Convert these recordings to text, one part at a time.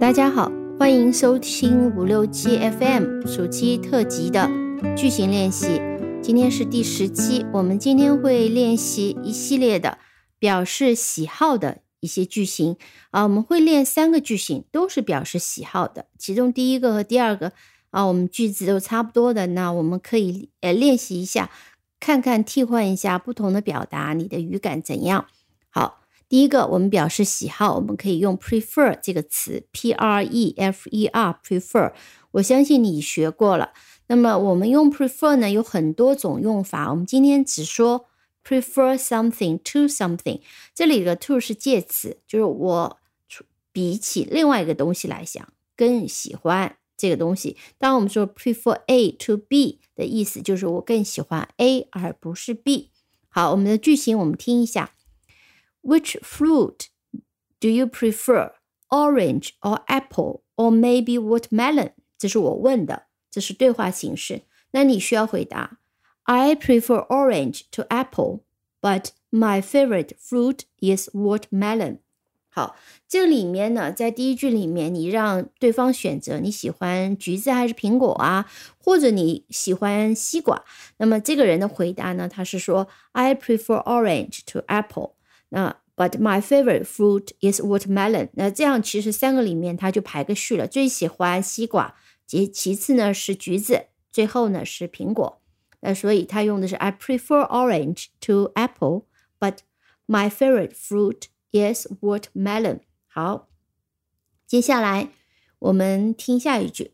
大家好，欢迎收听五六七 FM 暑期特辑的句型练习。今天是第十期，我们今天会练习一系列的表示喜好的一些句型啊。我们会练三个句型，都是表示喜好的。其中第一个和第二个啊，我们句子都差不多的，那我们可以呃练习一下，看看替换一下不同的表达，你的语感怎样？好。第一个，我们表示喜好，我们可以用 prefer 这个词，p r e f e r，prefer。我相信你学过了。那么我们用 prefer 呢，有很多种用法。我们今天只说 prefer something to something。这里的 to 是介词，就是我比起另外一个东西来想，更喜欢这个东西。当我们说 prefer A to B 的意思，就是我更喜欢 A 而不是 B。好，我们的句型我们听一下。Which fruit do you prefer? Orange or apple or maybe watermelon？这是我问的，这是对话形式。那你需要回答：I prefer orange to apple, but my favorite fruit is watermelon。好，这里面呢，在第一句里面，你让对方选择你喜欢橘子还是苹果啊，或者你喜欢西瓜。那么这个人的回答呢，他是说：I prefer orange to apple。 那 But my favorite fruit is watermelon。那这样其实三个里面它就排个序了，最喜欢西瓜，其其次呢是橘子，最后呢是苹果。那所以他用的是 I prefer orange to apple, but my favorite fruit is watermelon。好，接下来我们听下一句，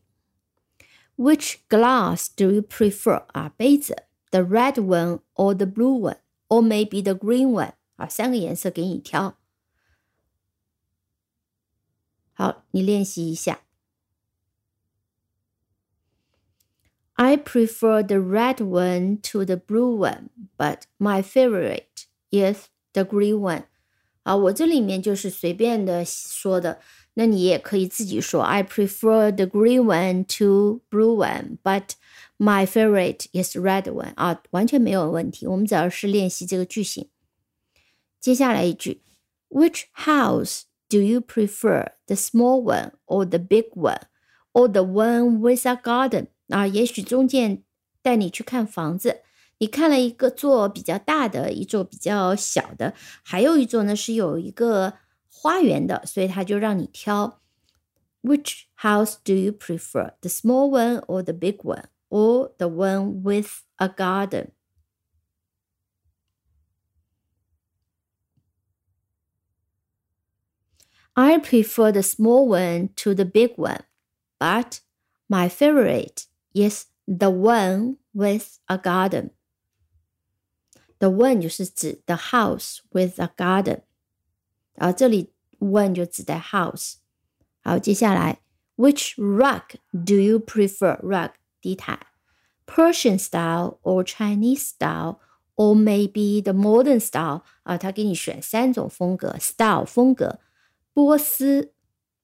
Which glass do you prefer？啊，杯子，the red one or the blue one or maybe the green one？ 啊，三个颜色给你挑。好，你练习一下。I prefer the red one to the blue one, but my favorite is the green one. 啊，我这里面就是随便的说的，那你也可以自己说。I prefer the green one to blue one, but my favorite is red one. 啊，完全没有问题。我们只要是练习这个句型。 接下来一句，Which house do you prefer, the small one or the big one, or the one with a garden？啊，也许中间带你去看房子，你看了一个座比较大的，一座比较小的，还有一座呢是有一个花园的，所以他就让你挑。Which house do you prefer, the small one or the big one, or the one with a garden？I prefer the small one to the big one, but my favorite is the one with a garden. The one 就是指 the house with a garden，然后这里 one 就指代 house。好，接下来，Which rug do you prefer? Rug 地毯，Persian style or Chinese style or maybe the modern style 啊，他给你选三种风格，style 风格。 波斯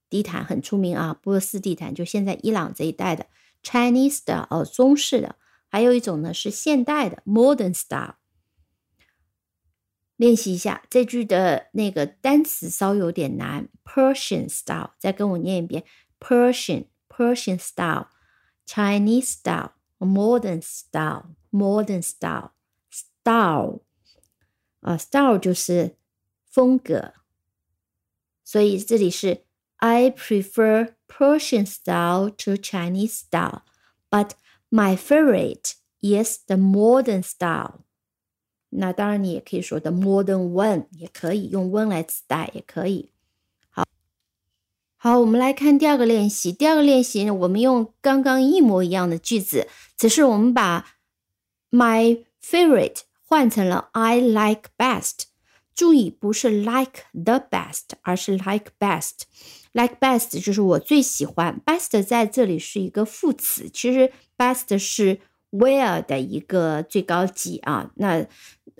地毯很出名啊，波斯地毯就现在伊朗这一带的 Chinese 的哦，中式的，还有一种呢是现代的 Modern style。练习一下这句的那个单词稍有点难，Persian style，再跟我念一遍，Persian Persian style Chinese style Modern style Modern style style 啊，style 就是风格。所以这里是 I prefer Persian style to Chinese style, but my favorite is the modern style. 那当然，你也可以说 the modern one，也可以用 one 来指代，也可以。好，好，我们来看第二个练习。第二个练习呢，我们用刚刚一模一样的句子，只是我们把 my favorite 换成了 I like best。 注意，不是 like the best，而是 like best。like best 就是我最喜欢，best 在这里是一个副词。其实 best 是 where 的一个最高级啊。那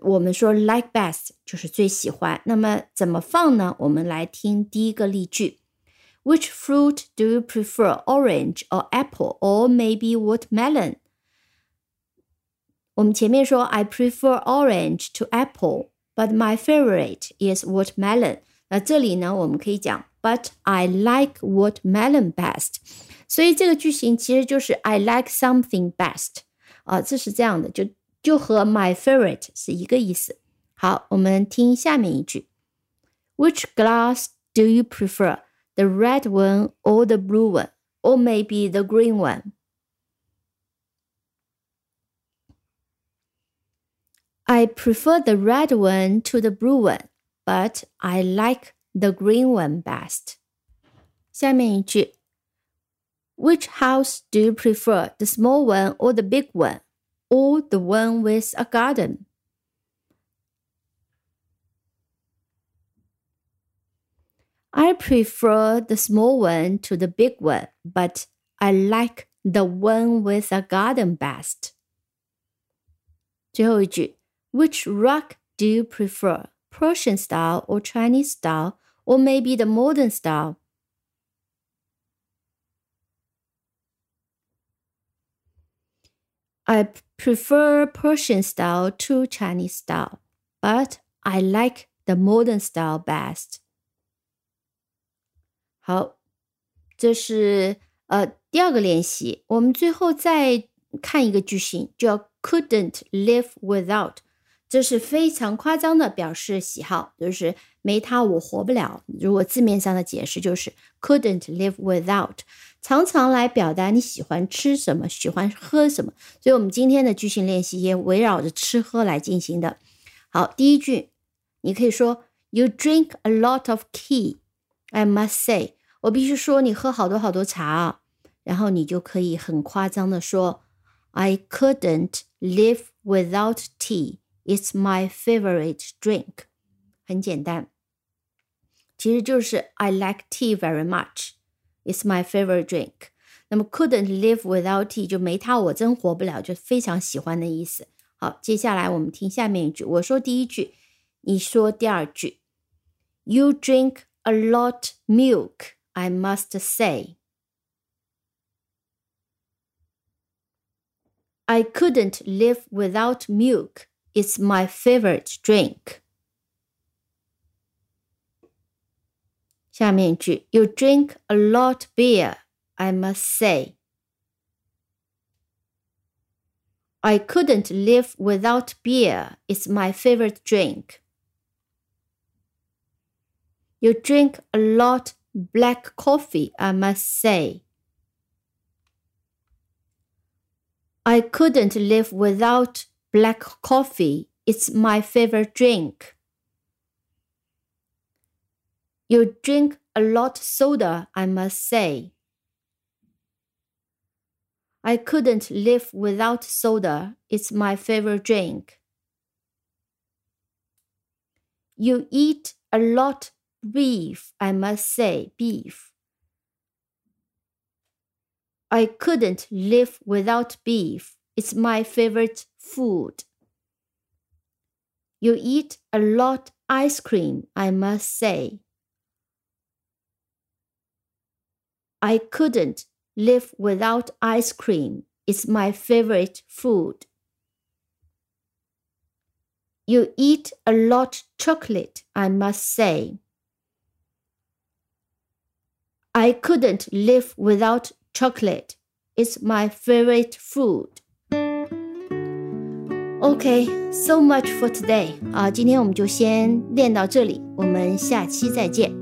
我们说 like best 就是最喜欢。那么怎么放呢？我们来听第一个例句：Which fruit do you prefer, orange or apple, or maybe watermelon？我们前面说 I prefer orange to apple。 But my favorite is watermelon。那这里呢，我们可以讲 but I like watermelon best。所以这个句型其实就是 I like something best 啊，这是这样的，就就和 my favorite 是一个意思。好，我们听下面一句：Which glass do you prefer, the red one or the blue one, or maybe the green one? I prefer the red one to the blue one, but I like the green one best. 下面一句，Which house do you prefer, the small one or the big one, or the one with a garden? I prefer the small one to the big one, but I like the one with a garden best. 最后一句 which rug do you prefer, Persian style or Chinese style, or maybe the modern style? I prefer Persian style to Chinese style, but I like the modern style best. 好，这是呃第二个练习。我们最后再看一个句型，叫 couldn't live without。 这是非常夸张的表示喜好，就是没它我活不了。如果字面上的解释就是 couldn't live without，常常来表达你喜欢吃什么，喜欢喝什么。所以，我们今天的句型练习也围绕着吃喝来进行的。好，第一句，你可以说 You drink a lot of tea. I must say，我必须说你喝好多好多茶啊。然后你就可以很夸张的说 I couldn't live without tea. It's my favorite drink，很简单，其实就是 I like tea very much. It's my favorite drink. 那么 couldn't live without tea 就没它我真活不了，就非常喜欢的意思。好，接下来我们听下面一句，我说第一句，你说第二句。You drink a lot milk, I must say. I couldn't live without milk. It's my favorite drink. 下面一句，You drink a lot beer, I must say. I couldn't live without beer. It's my favorite drink. You drink a lot black coffee, I must say. I couldn't live without black coffee. is my favorite drink. You drink a lot soda, I must say. I couldn't live without soda. It's my favorite drink. You eat a lot beef, I must say, beef. I couldn't live without beef. It's my favorite food. You eat a lot ice cream, I must say. I couldn't live without ice cream. It's my favorite food. You eat a lot chocolate, I must say. I couldn't live without chocolate. It's my favorite food. Okay, so much for today 啊，今天我们就先练到这里，我们下期再见。